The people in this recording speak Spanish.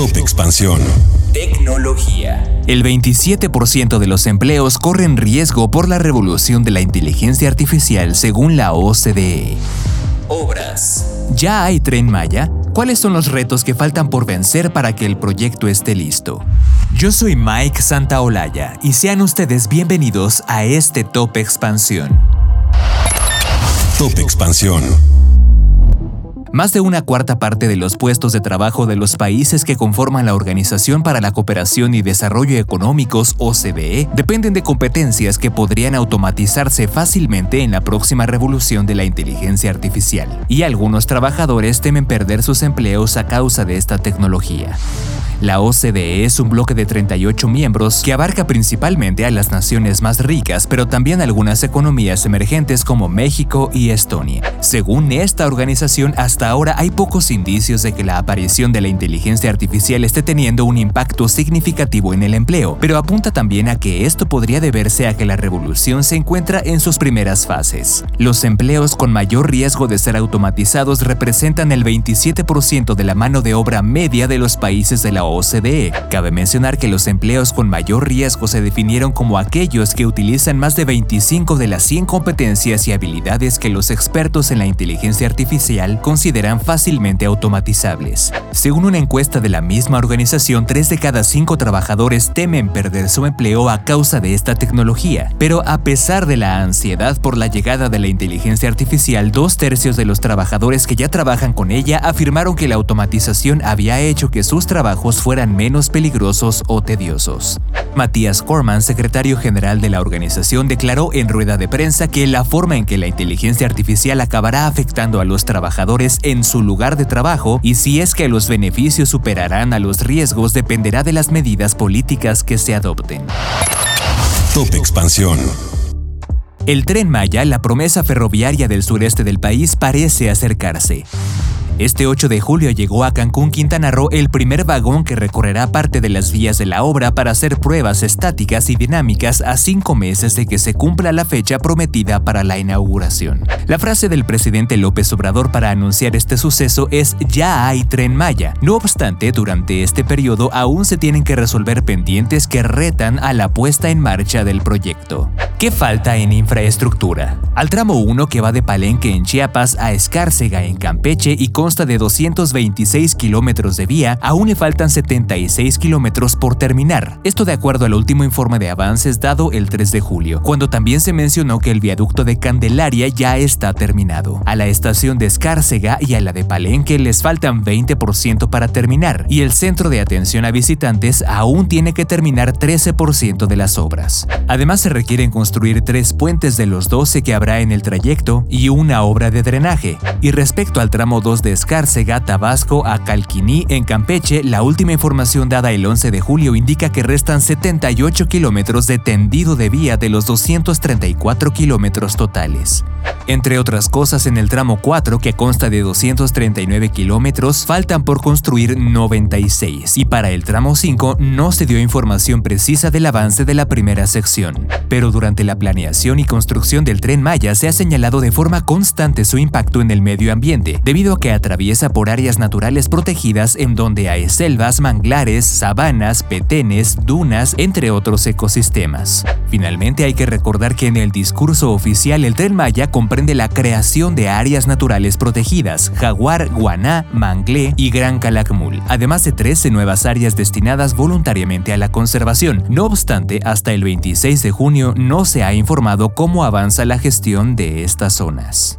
Top Expansión. Tecnología. El 27% de los empleos corren riesgo por la revolución de la inteligencia artificial según la OCDE. Obras. ¿Ya hay tren Maya? ¿Cuáles son los retos que faltan por vencer para que el proyecto esté listo? Yo soy Mike Santaolalla y sean ustedes bienvenidos a este Top Expansión. Top Expansión. Más de una cuarta parte de los puestos de trabajo de los países que conforman la Organización para la Cooperación y Desarrollo Económicos, OCDE, dependen de competencias que podrían automatizarse fácilmente en la próxima revolución de la inteligencia artificial, y algunos trabajadores temen perder sus empleos a causa de esta tecnología. La OCDE es un bloque de 38 miembros que abarca principalmente a las naciones más ricas, pero también algunas economías emergentes como México y Estonia. Según esta organización, hasta ahora hay pocos indicios de que la aparición de la inteligencia artificial esté teniendo un impacto significativo en el empleo, pero apunta también a que esto podría deberse a que la revolución se encuentra en sus primeras fases. Los empleos con mayor riesgo de ser automatizados representan el 27% de la mano de obra media de los países de la OCDE. Cabe mencionar que los empleos con mayor riesgo se definieron como aquellos que utilizan más de 25 de las 100 competencias y habilidades que los expertos en la inteligencia artificial consideran fácilmente automatizables. Según una encuesta de la misma organización, 3 de cada 5 trabajadores temen perder su empleo a causa de esta tecnología. Pero a pesar de la ansiedad por la llegada de la inteligencia artificial, dos tercios de los trabajadores que ya trabajan con ella afirmaron que la automatización había hecho que sus trabajos fueran menos peligrosos o tediosos. Matías Corman, secretario general de la organización, declaró en rueda de prensa que la forma en que la inteligencia artificial acabará afectando a los trabajadores en su lugar de trabajo y si es que los beneficios superarán a los riesgos dependerá de las medidas políticas que se adopten. Top Expansión. El tren Maya, la promesa ferroviaria del sureste del país, parece acercarse. Este 8 de julio llegó a Cancún, Quintana Roo, el primer vagón que recorrerá parte de las vías de la obra para hacer pruebas estáticas y dinámicas a cinco meses de que se cumpla la fecha prometida para la inauguración. La frase del presidente López Obrador para anunciar este suceso es ya hay tren Maya. No obstante, durante este periodo aún se tienen que resolver pendientes que retan a la puesta en marcha del proyecto. ¿Qué falta en infraestructura? Al tramo 1 que va de Palenque en Chiapas a Escárcega en Campeche y consta de 226 kilómetros de vía, aún le faltan 76 kilómetros por terminar. Esto de acuerdo al último informe de avances dado el 3 de julio, cuando también se mencionó que el viaducto de Candelaria ya está terminado. A la estación de Escárcega y a la de Palenque les faltan 20% para terminar, y el centro de atención a visitantes aún tiene que terminar 13% de las obras. Además se requieren construir tres puentes de los 12 que habrá en el trayecto y una obra de drenaje. Y respecto al tramo 2 de Escárcega, Tabasco a Calquiní en Campeche, la última información dada el 11 de julio indica que restan 78 kilómetros de tendido de vía de los 234 kilómetros totales. Entre otras cosas, en el tramo 4, que consta de 239 kilómetros, faltan por construir 96, y para el tramo 5 no se dio información precisa del avance de la primera sección. Pero durante la planeación y construcción del tren Maya se ha señalado de forma constante su impacto en el medio ambiente, debido a que atraviesa por áreas naturales protegidas en donde hay selvas, manglares, sabanas, petenes, dunas, entre otros ecosistemas. Finalmente hay que recordar que en el discurso oficial el tren Maya comprende la creación de áreas naturales protegidas, Jaguar, Guaná, Manglé y Gran Calakmul, además de 13 nuevas áreas destinadas voluntariamente a la conservación. No obstante, hasta el 26 de junio no se ha informado cómo avanza la gestión de estas zonas.